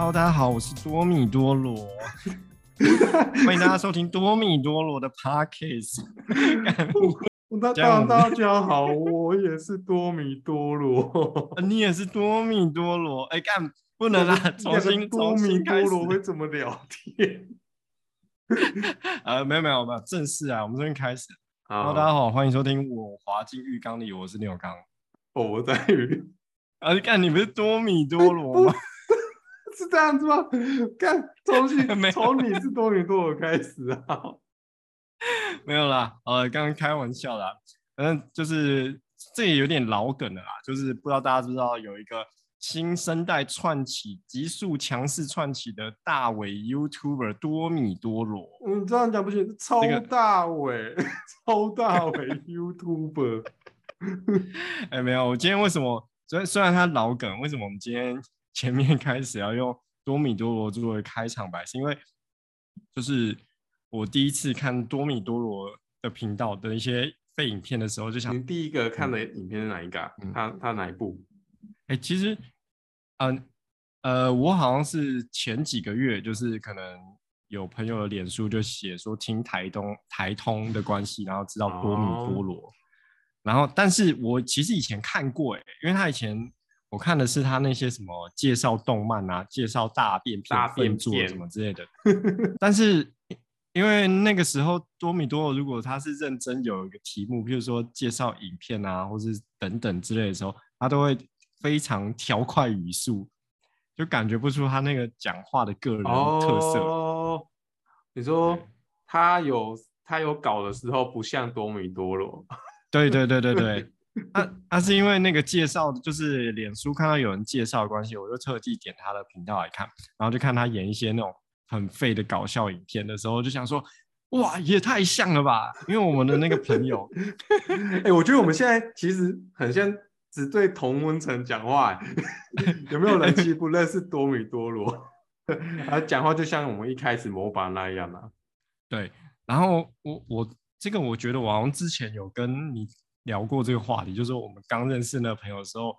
Hello，大家好，我是多米多罗，欢迎大家收听多米多罗的 Podcast。大家大家好，我也是多米多罗，你也是多米多罗。哎，干不能啦，重新多米多罗会怎么聊天？呃，没有没有没有，正式啊，我们这边开始。Hello，大家好，欢迎收听我滑进浴缸里，我是牛刚。哦，我在浴。啊，你看你不是多米多罗吗？是这样子吗？看，从 从你是多米多罗开始啊？没有啦，呃，刚刚开玩笑啦。反正就是这也有点老梗了啦。就是不知道大家知不知道有一个新生代串起、急速强势串起的大尾 YouTuber 多米多罗。嗯，这样讲不行，超大尾，这个、超大尾 YouTuber。哎、欸，没有，我今天为什么？虽然虽然他老梗，为什么我们今天？前面开始要用多米多罗作为开场白，是因为就是我第一次看多米多罗的频道的一些废影片的时候，就想你第一个看的影片是哪一个？嗯、他他哪一部？哎、欸，其实，嗯呃，呃，我好像是前几个月，就是可能有朋友的脸书就写说听台东台通的关系，然后知道多米多罗，哦、然后但是我其实以前看过，哎，因为他以前。我看的是他那些什么介绍动漫啊，介绍大便片变作什么之类的。但是因为那个时候多米多罗如果他是认真有一个题目，譬如说介绍影片啊，或是等等之类的时候，他都会非常调快语速，就感觉不出他那个讲话的个人特色。哦，你说他有他有搞的时候不像多米多罗。对对对对对。那、啊啊、是因为那个介绍，就是脸书看到有人介绍的关系，我就特地点他的频道来看，然后就看他演一些那种很废的搞笑影片的时候，就想说，哇，也太像了吧！因为我们的那个朋友，哎、欸，我觉得我们现在其实很像只对同温层讲话，有没有人其实不认识多米多罗？他讲话就像我们一开始模板那样啊。对，然后我我这个我觉得我好像之前有跟你。聊过这个话题，就是我们刚认识那个朋友的时候，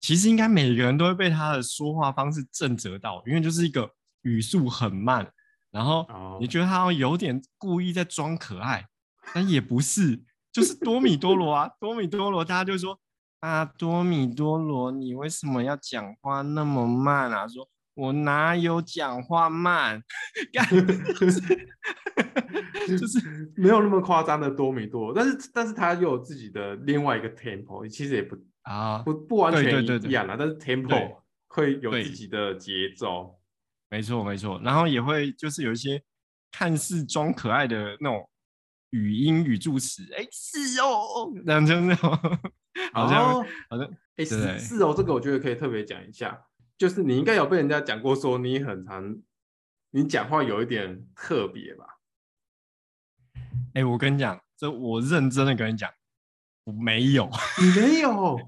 其实应该每个人都会被他的说话方式震折到，因为就是一个语速很慢，然后你觉得他有点故意在装可爱，但也不是，就是多米多罗啊，多米多罗，大家就说啊，多米多罗，你为什么要讲话那么慢啊？说。我哪有讲话慢？就是没有那么夸张的多米多，但是但是他又有自己的另外一个 tempo，其实也不啊不不完全一样啊，但是 tempo 会有自己的节奏，没错没错，然后也会就是有一些看似装可爱的那种语音语助词，哎、欸、是哦，这样这样，好像、哦、好像哎、欸、是是哦，这个我觉得可以特别讲一下。就是你应该有被人家讲过，说你很常，你讲话有一点特别吧？哎、欸，我跟你讲，这我认真的跟你讲，我没有，你没有，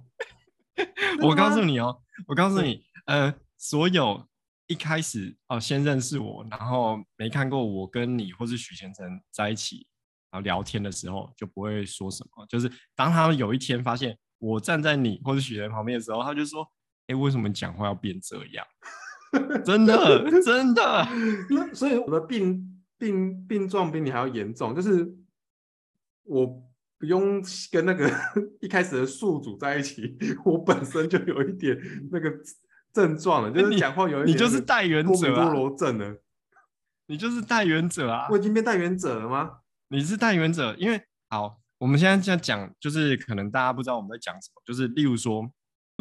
我告诉你哦，我告诉你，呃，所有一开始哦，先认识我，然后没看过我跟你或是许先生在一起，然后聊天的时候，就不会说什么。就是当他们有一天发现我站在你或者许贤旁边的时候，他就说。哎，为什么讲话要变这样？真的，真的。那所以我的病病病状比你还要严重，就是我不用跟那个 一开始的宿主在一起，我本身就有一点那个症状了，就是讲话有一点你，你就是代原者啊，多罗症呢？你就是代原者啊？我已经变代原者了吗？你是代原者，因为好，我们现在在讲，就是可能大家不知道我们在讲什么，就是例如说，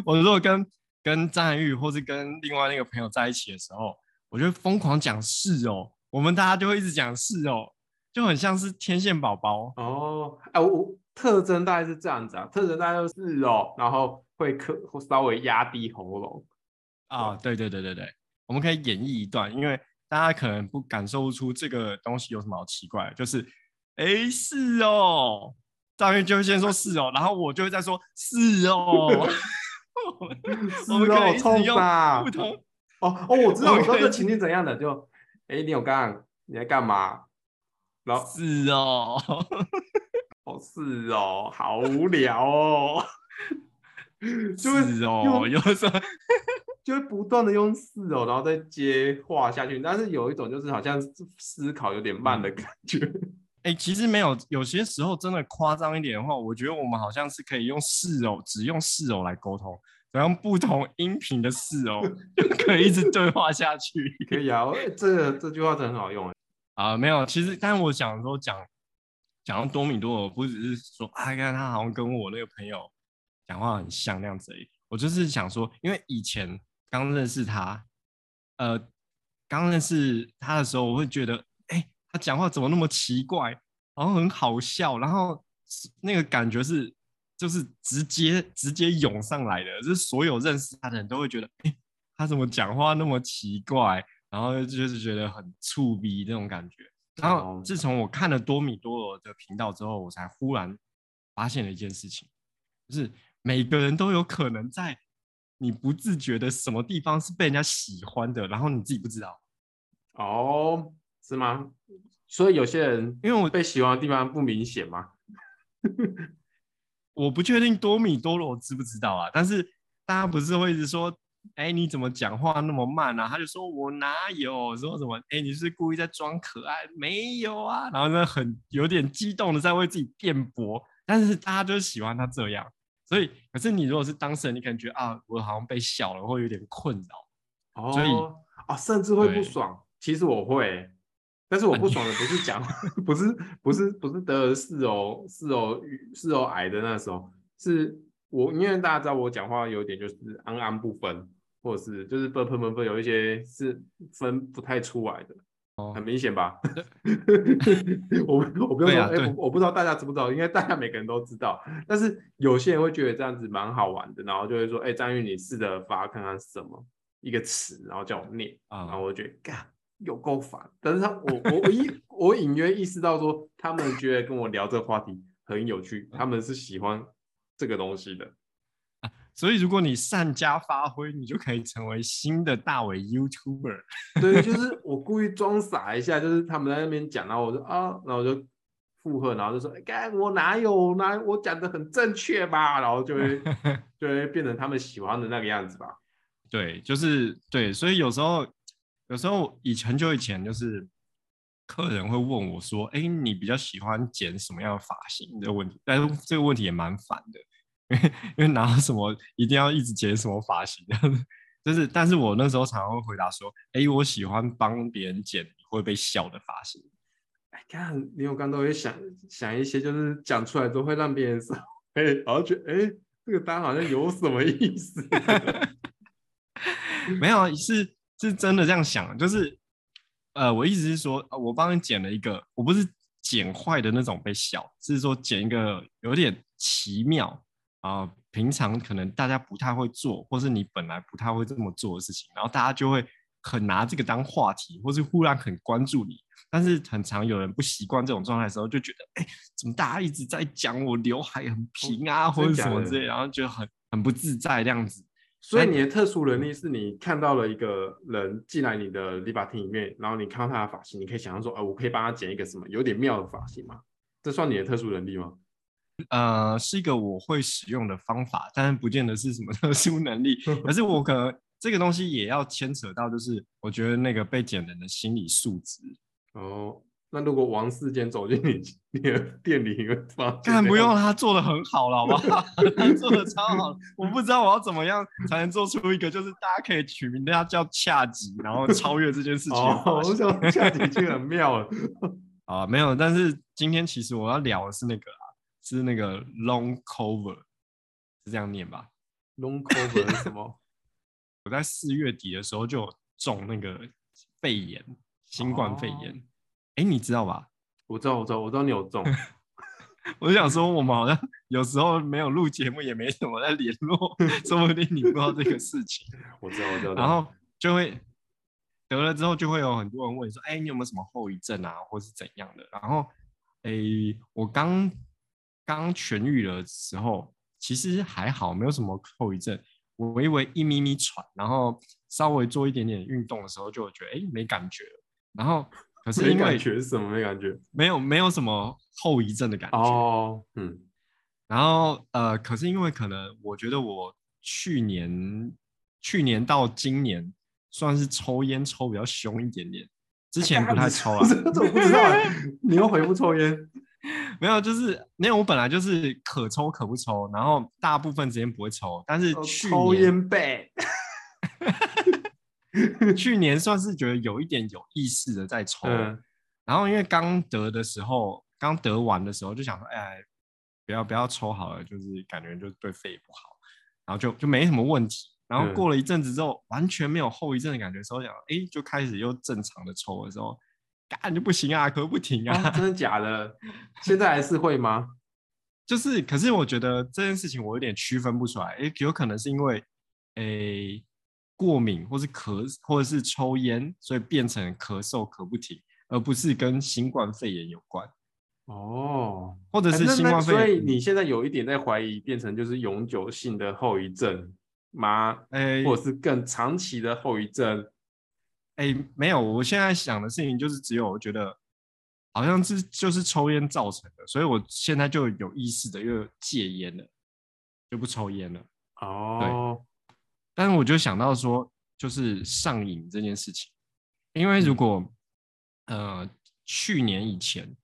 我如果跟跟张涵予，或是跟另外那个朋友在一起的时候，我就疯狂讲是哦，我们大家就会一直讲是哦，就很像是天线宝宝哦。哎、啊，我特征大概是这样子啊，特征大概就是哦，然后会可稍微压低喉咙啊。对对对对对，我们可以演绎一段，因为大家可能不感受不出这个东西有什么好奇怪，就是哎是哦，张涵予就会先说是哦，然后我就会再说是哦。是哦，冲吧！哦哦，我知道，我知道这情境怎样的，就哎，你有干？你在干嘛？然后是哦，哦是哦，好无聊哦，就是哦，有时候就会不断的用是哦，然后再接话下去。但是有一种就是好像思考有点慢的感觉。哎、欸，其实没有，有些时候真的夸张一点的话，我觉得我们好像是可以用是哦，只用是哦来沟通，然后不同音频的事哦就可以一直对话下去。可以啊，这个这句话真的很好用啊，没有，其实，但是我想说讲讲到多米多我，不只是说啊，看他好像跟我那个朋友讲话很像那样子而已。我就是想说，因为以前刚认识他，呃，刚认识他的时候，我会觉得，哎，他讲话怎么那么奇怪，然后很好笑，然后那个感觉是，就是直接直接涌上来的，就是所有认识他的人都会觉得，哎，他怎么讲话那么奇怪。然后就是觉得很触鼻那种感觉。然后自从我看了多米多罗的频道之后，我才忽然发现了一件事情，就是每个人都有可能在你不自觉的什么地方是被人家喜欢的，然后你自己不知道。哦，是吗？所以有些人因为我被喜欢的地方不明显吗？我不确定多米多罗知不知道啊，但是大家不是会一直说。哎，你怎么讲话那么慢啊？他就说我哪有说什么？哎，你是故意在装可爱？没有啊。然后呢，很有点激动的在为自己辩驳。但是大家就是喜欢他这样，所以可是你如果是当事人，你可能觉得啊，我好像被笑了，会有点困扰。哦，所以啊，甚至会不爽。其实我会，但是我不爽的不是讲，不是不是不是得了四哦四哦四哦癌的那时候，是我因为大家知道我讲话有点就是安安不分。或者是就是不不不不有一些是分不太出来的，哦，很明显吧？我我不用说，哎、啊欸，我我不知道大家知不知道，应该大家每个人都知道。但是有些人会觉得这样子蛮好玩的，然后就会说，哎、欸，张宇，你试着发看看是什么一个词，然后叫我念，然后我就觉得，干，有够烦。但是他我我我一 我隐约意识到说，他们觉得跟我聊这个话题很有趣，他们是喜欢这个东西的。所以，如果你善加发挥，你就可以成为新的大伟 YouTuber。对，就是 我故意装傻一下，就是他们在那边讲，然后我就啊，然后我就附和，然后就说：“哎，我哪有哪我讲的很正确吧？”然后就会 就会变成他们喜欢的那个样子吧。对，就是对，所以有时候有时候以前就以前就是客人会问我说：“哎，你比较喜欢剪什么样的发型？”这个问题，但是这个问题也蛮烦的。因为因为拿什么一定要一直剪什么发型，就是，但是我那时候常常会回答说，哎、欸，我喜欢帮别人剪会被笑的发型。哎，看林有刚都会想想一些，就是讲出来都会让别人说，哎，然后觉得，哎，这个单好像有什么意思？没有，是是真的这样想，就是，呃，我意思是说，我帮你剪了一个，我不是剪坏的那种被笑，是说剪一个有点奇妙。啊、呃，平常可能大家不太会做，或是你本来不太会这么做的事情，然后大家就会很拿这个当话题，或是忽然很关注你。但是很常有人不习惯这种状态的时候，就觉得，哎，怎么大家一直在讲我刘海很平啊，哦、或者什么之类，然后就很很不自在这样子。所以你的特殊能力是你看到了一个人进来你的理发厅里面，然后你看到他的发型，你可以想象说，呃，我可以帮他剪一个什么有点妙的发型吗？这算你的特殊能力吗？呃，是一个我会使用的方法，但是不见得是什么特殊能力。可是我可能这个东西也要牵扯到，就是我觉得那个被剪人的心理素质。哦，那如果王世坚走进你你的店里，你会发现？不用，他做的很好了，好不好？他做的超好，我不知道我要怎么样才能做出一个，就是大家可以取名他叫恰吉，然后超越这件事情。哦，我想恰吉已经很妙了。啊，没有，但是今天其实我要聊的是那个啊。是那个 long cover，是这样念吧？long cover 是什么？我在四月底的时候就中那个肺炎，新冠肺炎。哎、oh. 欸，你知道吧？我知道，我知道，我知道你有中。我就想说，我们好像有时候没有录节目，也没什么在联络，说不定你不知道这个事情。我知道，我知道。然后就会得了之后，就会有很多人问说：“哎、欸，你有没有什么后遗症啊，或是怎样的？”然后，哎、欸，我刚。刚痊愈的时候，其实还好，没有什么后遗症。我微微一咪咪喘，然后稍微做一点点运动的时候，就觉得哎，没感觉。然后可是因为没感觉是什么没感觉？没有没有什么后遗症的感觉。哦，嗯。然后呃，可是因为可能我觉得我去年去年到今年算是抽烟抽比较凶一点点，之前不太抽啊。这我不知道，你又回不抽烟？没有，就是没有。我本来就是可抽可不抽，然后大部分时间不会抽，但是去年、抽烟背。去年算是觉得有一点有意识的在抽，嗯、然后因为刚得的时候，刚得完的时候就想说，哎，不要不要抽好了，就是感觉就对肺不好，然后就就没什么问题。然后过了一阵子之后，嗯、完全没有后遗症的感觉的时候，想，哎，就开始又正常的抽的时候，干就不行啊，咳不停啊，啊，真的假的？现在还是会吗？就是，可是我觉得这件事情我有点区分不出来，哎，有可能是因为，哎。过敏，或是咳，或者是抽烟，所以变成咳嗽咳不停，而不是跟新冠肺炎有关。哦，或者是新冠肺炎。所以你现在有一点在怀疑，变成就是永久性的后遗症吗？哎，或者是更长期的后遗症？哎，没有，我现在想的事情就是只有我觉得好像是就是抽烟造成的，所以我现在就有意识的又戒烟了，就不抽烟了。哦。对但是我就想到说，就是上瘾这件事情，因为如果，呃，去年以前，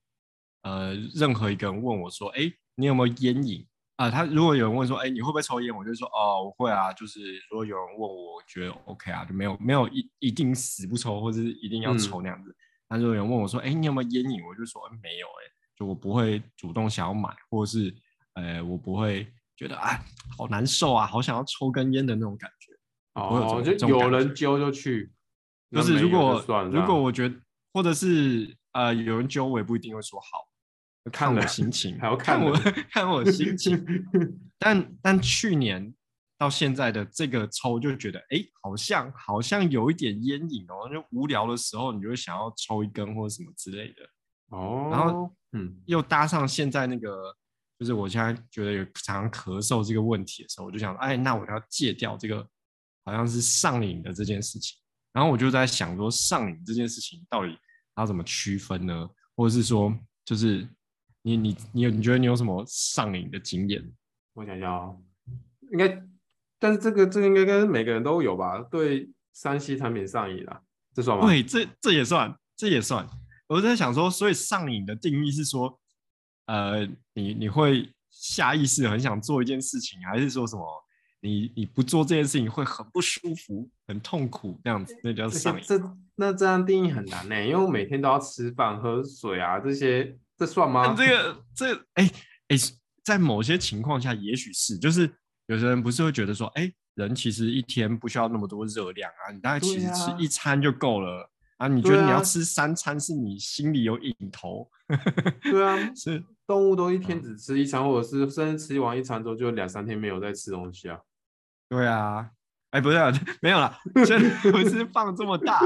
呃，任何一个人问我说，哎，你有没有烟瘾啊？他如果有人问说，哎，你会不会抽烟？我就说，哦，我会啊。就是如果有人问我，我觉得 OK 啊，就没有没有一一定死不抽，或者是一定要抽那样子。嗯、但如果有人问我说，哎，你有没有烟瘾？我就说，没有、欸，哎，就我不会主动想要买，或者是，呃，我不会。觉得啊，好难受啊，好想要抽根烟的那种感觉。哦，就有人揪就去。就是如果如果我觉得，或者是呃有人揪，我也不一定会说好，看我心情，还要看我看我心情。但但去年到现在的这个抽，就觉得哎、欸，好像好像有一点烟瘾哦。就无聊的时候，你就会想要抽一根或者什么之类的。哦，然后嗯，又搭上现在那个。就是我现在觉得有常常咳嗽这个问题的时候，我就想，哎，那我要戒掉这个好像是上瘾的这件事情。然后我就在想说，上瘾这件事情到底要怎么区分呢？或者是说，就是你你你有你觉得你有什么上瘾的经验？我想想哦，应该，但是这个这个应该跟每个人都有吧？对三 C 产品上瘾了，这算吗？对，这这也算，这也算。我在想说，所以上瘾的定义是说。呃，你你会下意识很想做一件事情，还是说什么？你你不做这件事情会很不舒服、很痛苦这样子？那叫上瘾。这那这样定义很难呢，因为我每天都要吃饭、喝水啊，这些这算吗？这个这哎哎，在某些情况下也许是，就是有些人不是会觉得说，哎，人其实一天不需要那么多热量啊，你大概其实吃一餐就够了啊，啊。你觉得你要吃三餐，是你心里有瘾头？对啊，是。动物都一天只吃一餐，嗯、或者是甚至吃完一餐之后就两三天没有再吃东西啊。对啊，哎，不是、啊，没有了，真不是放这么大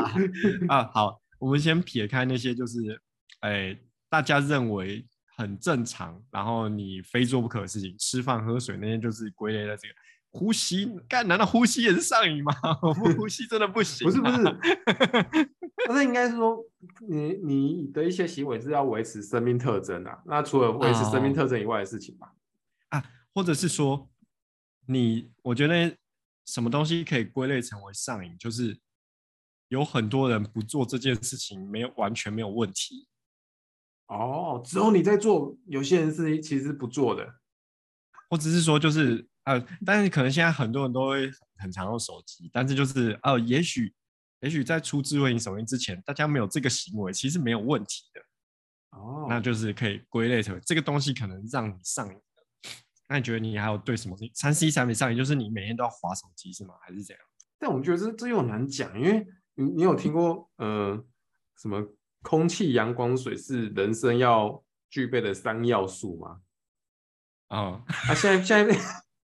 啊。好，我们先撇开那些，就是哎，大家认为很正常，然后你非做不可的事情，吃饭喝水那些就是归类在这个。呼吸，干，难道呼吸也是上瘾吗？我不呼吸真的不行、啊。不是不是，不是应该是说你你的一些行为是要维持生命特征啊。那除了维持生命特征以外的事情吧、哦。啊，或者是说你，我觉得什么东西可以归类成为上瘾，就是有很多人不做这件事情，没有完全没有问题。哦，只有你在做，有些人是其实不做的，或者是说就是。呃，但是可能现在很多人都会很常用手机，但是就是呃，也许也许在出智慧型手机之前，大家没有这个行为，其实没有问题的。哦，那就是可以归类成这个东西可能让你上瘾。那你觉得你还有对什么三 C 产品上瘾？就是你每天都要划手机是吗？还是怎样？但我觉得这这又难讲，因为你你有听过呃什么空气、阳光、水是人生要具备的三要素吗？哦，啊，现在现在。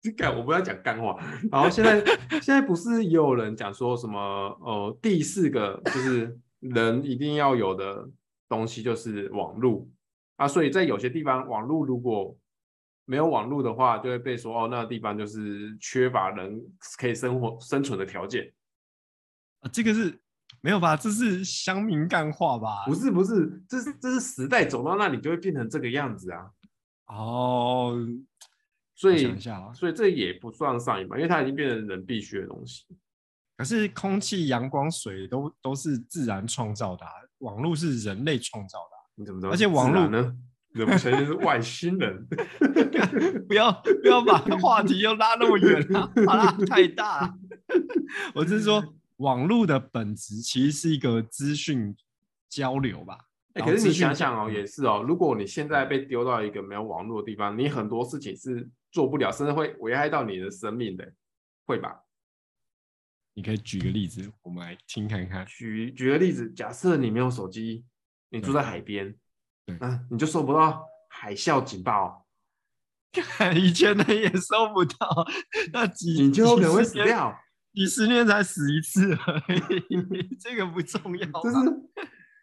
我不要讲干话。然后现在现在不是也有人讲说什么？呃，第四个就是人一定要有的东西就是网络啊。所以在有些地方，网络如果没有网络的话，就会被说哦，那个地方就是缺乏人可以生活生存的条件。啊，这个是没有吧？这是乡民干话吧？不是不是，这是这是时代走到那里就会变成这个样子啊。哦。所以，所以这也不算上瘾吧，因为它已经变成人必须的东西。可是空气、阳光、水都都是自然创造的、啊，网络是人类创造的、啊。你怎么知道？而且网络呢？怎么承认是外星人？不要不要把话题又拉那么远啊！好啦，太大。我是说，网络的本质其实是一个资讯交流吧。哎、欸，可是你想想哦，也是哦。如果你现在被丢到一个没有网络的地方，你很多事情是做不了，甚至会危害到你的生命的，会吧？你可以举个例子，我们来听看看。举举个例子，假设你没有手机，你住在海边，对，那、啊、你就收不到海啸警报。以前的也收不到，那几你就可能会死掉，几十年才死一次而已，这个不重要。就是。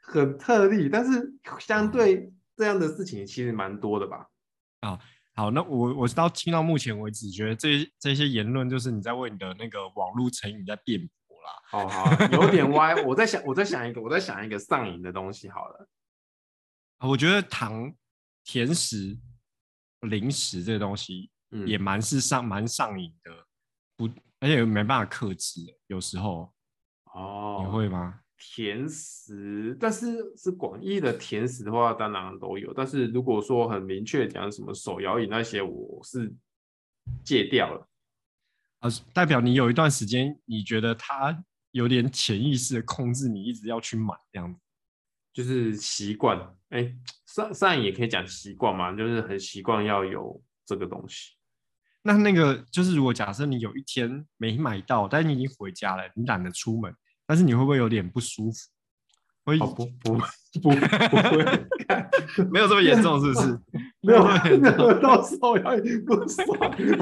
很特例，但是相对这样的事情其实蛮多的吧？啊，好，那我我到听到目前为止，觉得这这些言论就是你在为你的那个网络成语在辩驳啦。好好，有点歪。我在想，我在想一个，我在想一个上瘾的东西。好了，我觉得糖、甜食、零食这个东西也蛮是上蛮上瘾的，不，而且没办法克制，有时候。哦，你会吗？甜食，但是是广义的甜食的话，当然都有。但是如果说很明确讲什么手摇饮那些，我是戒掉了。啊，代表你有一段时间，你觉得它有点潜意识的控制你，一直要去买这样子，就是习惯。哎，上上瘾也可以讲习惯嘛，就是很习惯要有这个东西。那那个就是，如果假设你有一天没买到，但是你已经回家了，你懒得出门。但是你会不会有点不舒服？会、哦、不不不不会，没有这么严重，是不是？没有到时候要不爽，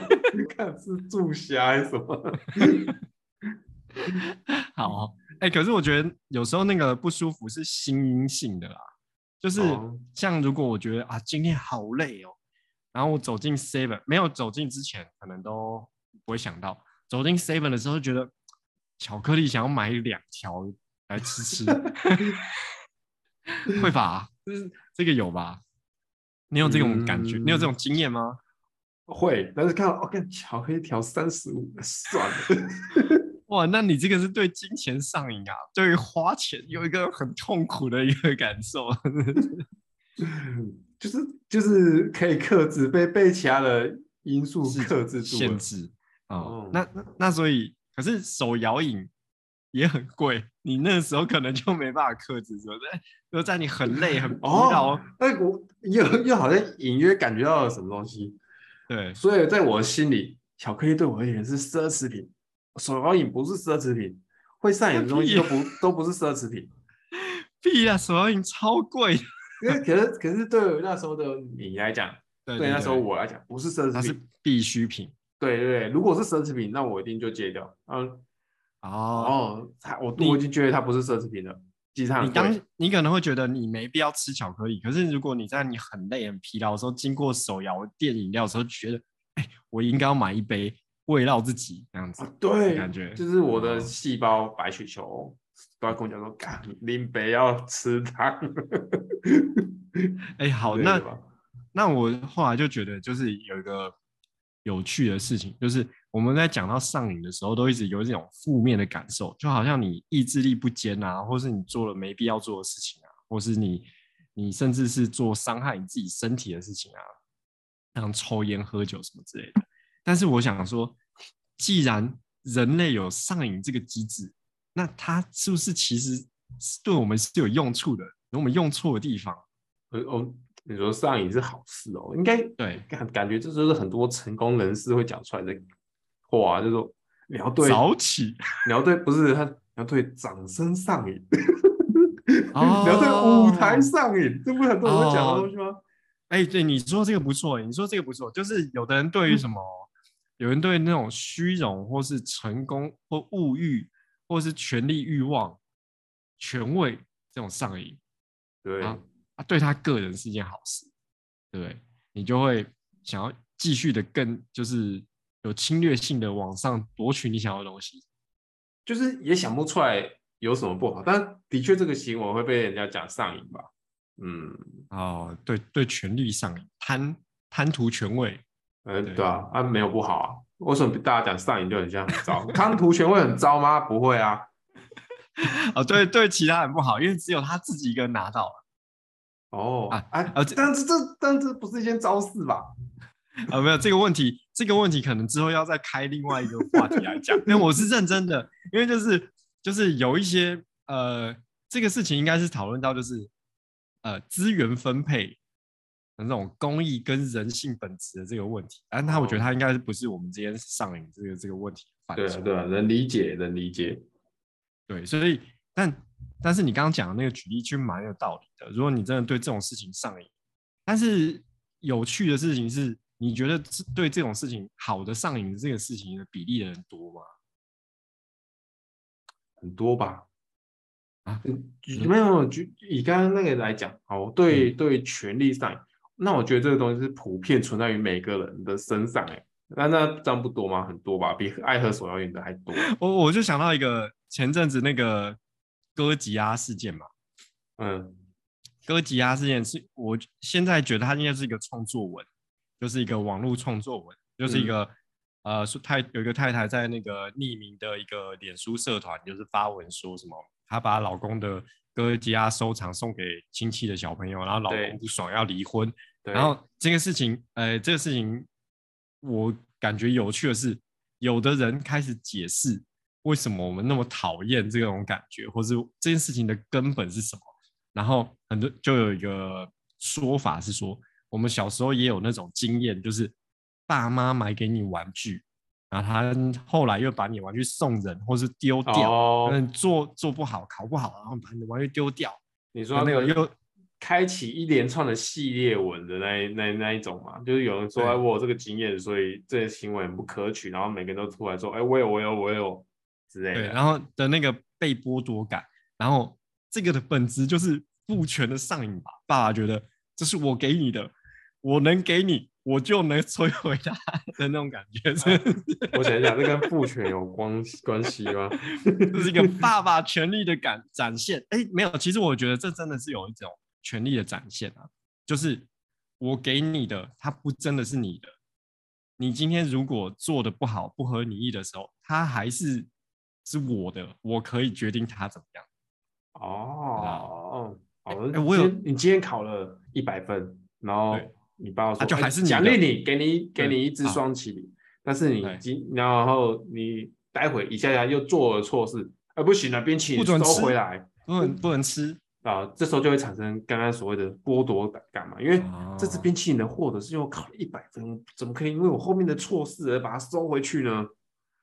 看是注虾还是什么？好，哎、欸，可是我觉得有时候那个不舒服是心因性的啦，就是像如果我觉得啊今天好累哦，然后我走进 Seven，没有走进之前可能都不会想到，走进 Seven 的时候觉得。巧克力想要买两条来吃吃，会吧？就是这个有吧？你有这种感觉？嗯、你有这种经验吗？会，但是看到哦看巧克力一条三十五，算了。哇，那你这个是对金钱上瘾啊？对于花钱有一个很痛苦的一个感受，就是就是可以克制，被被其他的因素克制住限制啊、哦。那那那所以。可是手摇饮也很贵，你那时候可能就没办法克制，是不是？就在你很累、很 疲劳，那、哦、我又又好像隐约感觉到了什么东西。对，所以在我心里，巧克力对我而言是奢侈品，手摇饮不是奢侈品，会上瘾的东西都不都不是奢侈品。屁啊！手摇饮超贵，因为可是可是对那时候的你来讲，对，那时候我来讲不是奢侈品，它是必需品。对对对，如果是奢侈品，那我一定就戒掉。嗯，哦，哦，我我已经觉得它不是奢侈品了。其实你刚你可能会觉得你没必要吃巧克力，可是如果你在你很累很疲劳的时候，经过手摇店饮料的时候，觉得哎，我应该要买一杯慰劳自己这样子。啊、对，感觉就是我的细胞白血球都要跟我讲说，干，林北要吃糖。哎，好，那那我后来就觉得就是有一个。有趣的事情就是，我们在讲到上瘾的时候，都一直有这种负面的感受，就好像你意志力不坚啊，或是你做了没必要做的事情啊，或是你你甚至是做伤害你自己身体的事情啊，像抽烟、喝酒什么之类的。但是我想说，既然人类有上瘾这个机制，那它是不是其实对我们是有用处的？有我们用错的地方？呃哦。你说上瘾是好事哦，应该对感感觉这就是很多成功人士会讲出来的话，就是说你要对早起，你要对不是他，你要对掌声上瘾，哦、你要对舞台上瘾，这不是很多人会讲的东西吗？哎、哦，对，你说这个不错，你说这个不错，就是有的人对于什么，嗯、有人对那种虚荣或是成功或物欲或是权力欲望、权位这种上瘾，对。啊啊，对他个人是一件好事，对不对？你就会想要继续的更就是有侵略性的往上夺取你想要的东西，就是也想不出来有什么不好，但的确这个行为会被人家讲上瘾吧？嗯，哦，对对，权力上瘾，贪贪图权位，嗯，对啊，啊没有不好啊，为什么大家讲上瘾就很像很糟？康图权会很糟吗？不会啊。哦，对对，其他人不好，因为只有他自己一个人拿到了。哦啊啊！但是这但这不是一件糟事吧？啊，没有这个问题，这个问题可能之后要再开另外一个话题来讲。因为我是认真的，因为就是就是有一些呃，这个事情应该是讨论到就是呃资源分配的那种公益跟人性本质的这个问题。但他我觉得他应该是不是我们今天上瘾这个这个问题？对啊对啊，能理解能理解。对，所以但但是你刚刚讲的那个举例其实蛮有道理的。如果你真的对这种事情上瘾，但是有趣的事情是。你觉得对这种事情好的上瘾的这个事情的比例的人多吗？很多吧。啊，没有，就以刚刚那个来讲，哦，对对，权力上瘾，那我觉得这个东西是普遍存在于每个人的身上，哎，那那这样不多吗？很多吧，比爱喝手摇饮的还多。我我就想到一个前阵子那个哥吉拉事件嘛，嗯，哥吉拉事件是我现在觉得它应该是一个创作文。就是一个网络创作文，就是一个、嗯、呃，说太有一个太太在那个匿名的一个脸书社团，就是发文说什么，她把老公的哥吉拉收藏送给亲戚的小朋友，然后老公不爽要离婚，然后这个事情，呃，这个事情我感觉有趣的是，有的人开始解释为什么我们那么讨厌这种感觉，或是这件事情的根本是什么，然后很多就有一个说法是说。我们小时候也有那种经验，就是爸妈买给你玩具，然后他后来又把你玩具送人，或是丢掉，嗯、哦，做做不好，考不好，然后把你的玩具丢掉。你说那个又开启一连串的系列文的那那那一种嘛？就是有人说，哎，我有这个经验，所以这些行为很不可取，然后每个人都出来说，哎，我有，我有，我有之类的。对，然后的那个被剥夺感，然后这个的本质就是父权的上瘾吧？爸爸觉得这是我给你的。我能给你，我就能摧毁他的那种感觉。是？我想一想，这跟父权有关关系吗？这是一个爸爸权力的感展现。哎，没有，其实我觉得这真的是有一种权力的展现啊。就是我给你的，它不真的是你的。你今天如果做的不好、不合你意的时候，它还是是我的，我可以决定它怎么样。哦，好，我有，你今天考了一百分，然后。你爸爸说，就还是奖励你，给你给你一支双麒麟，但是你今然后你待会一下下又做了错事，哎，不行了，冰淇淋收回来，不能不能吃啊，这时候就会产生刚刚所谓的剥夺感嘛，因为这支冰淇淋的获得是因为我考了一百分，怎么可以因为我后面的错事而把它收回去呢？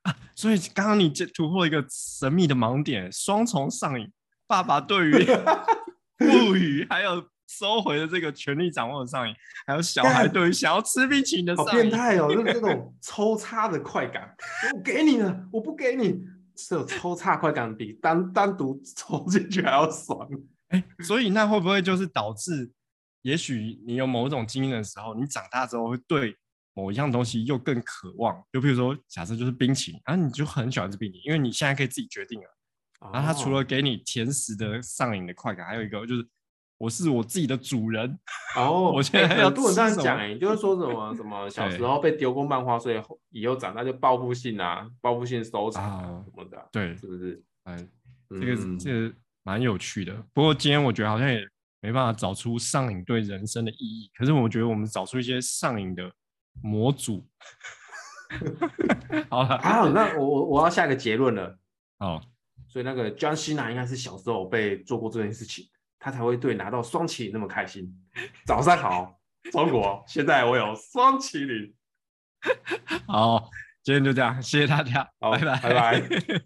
啊，所以刚刚你这突破一个神秘的盲点，双重上瘾，爸爸对于 物语还有。收回了这个权力掌握的上瘾，还有小孩对于想要吃冰淇淋的上瘾，好变态哦！就是这种抽插的快感，我给你了，我不给你，是有抽插快感比单单独抽进去还要爽。哎，所以那会不会就是导致，也许你有某种经验的时候，你长大之后会对某一样东西又更渴望？就比如说，假设就是冰淇淋，然后你就很喜欢吃冰淇淋，因为你现在可以自己决定了。然后它除了给你甜食的上瘾的快感，还有一个就是。我是我自己的主人哦，我现在要多人这样讲哎，就是说什么什么小时候被丢过漫画，所以以后长大就报复性啊，报复性收藏啊什么的，对，是不是？哎，这个这个蛮有趣的。不过今天我觉得好像也没办法找出上瘾对人生的意义，可是我觉得我们找出一些上瘾的模组。好了，好，那我我我要下一个结论了。哦，所以那个 John Cena 应该是小时候被做过这件事情。他才会对拿到双麒麟那么开心。早上好，中国，现在我有双麒麟。好，今天就这样，谢谢大家，好，拜拜，拜拜。